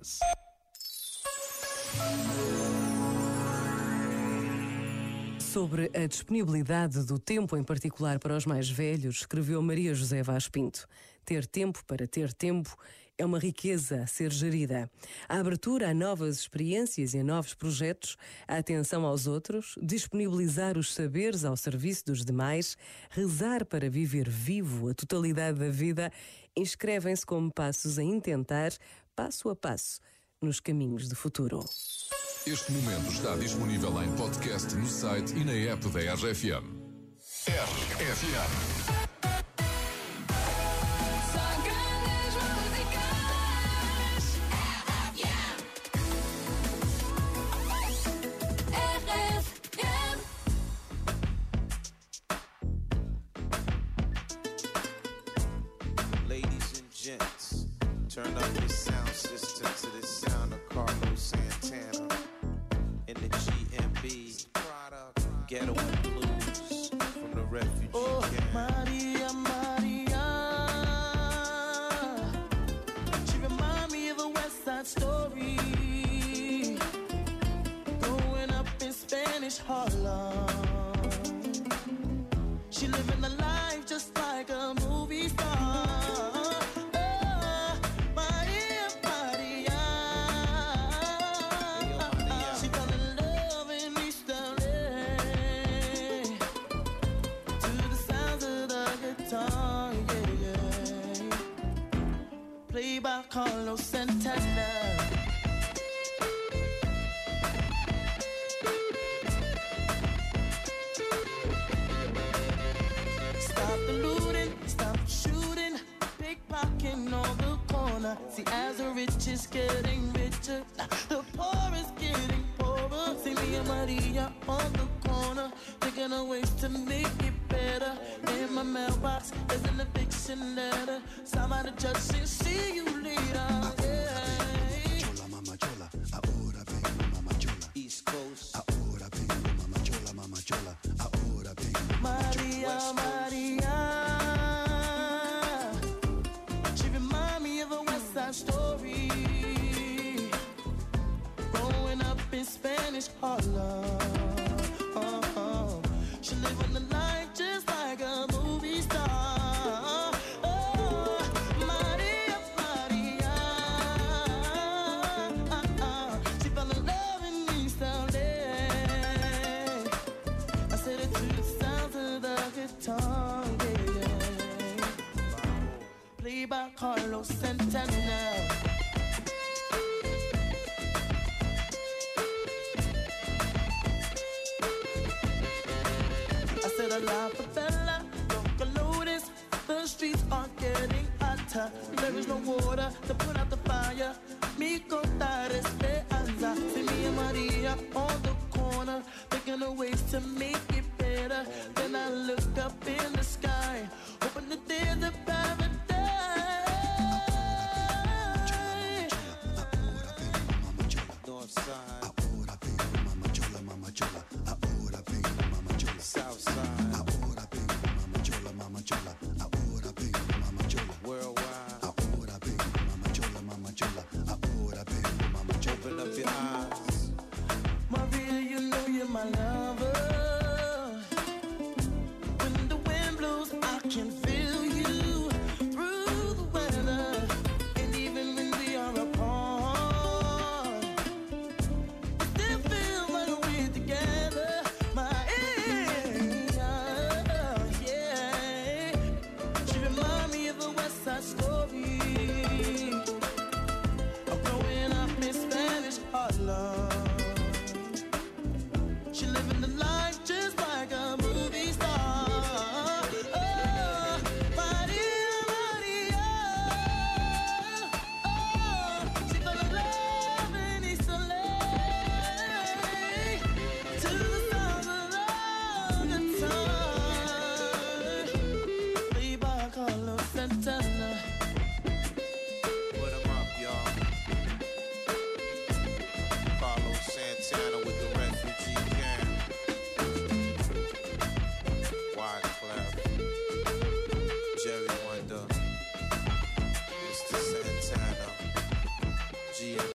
Jazz. Sobre a disponibilidade do tempo, em particular para os mais velhos, escreveu Maria José Vaz Pinto. Ter tempo para ter tempo é uma riqueza a ser gerida. A abertura a novas experiências e a novos projetos, a atenção aos outros, disponibilizar os saberes ao serviço dos demais, rezar para viver vivo a totalidade da vida, inscrevem-se como passos a intentar, passo a passo, nos caminhos do futuro. Este momento está disponível em podcast no site e na app da RFM. RFM. Ladies and gents, turn up your sound system to the sound of Carlos Santana in the G&B Ghetto and Blues from the refugee Oh, camp. Carlos Santana. Stop the looting, stop the shooting, pickpocketing on the corner. See, as the rich is getting richer, the poor is getting poorer. See me and Maria on the corner, thinking of ways to make it better. In my mailbox, there's an eviction letter. Somebody just Spanish Harlem. A la favela, don't lotus. The streets are getting hotter. There is no water to put out the fire. Mi contar esperanza. See me and Maria on the corner, thinking of ways to make it better. Then I look up in the sky, hoping that there's a paradise. your eyes. Maria, you know you're my love.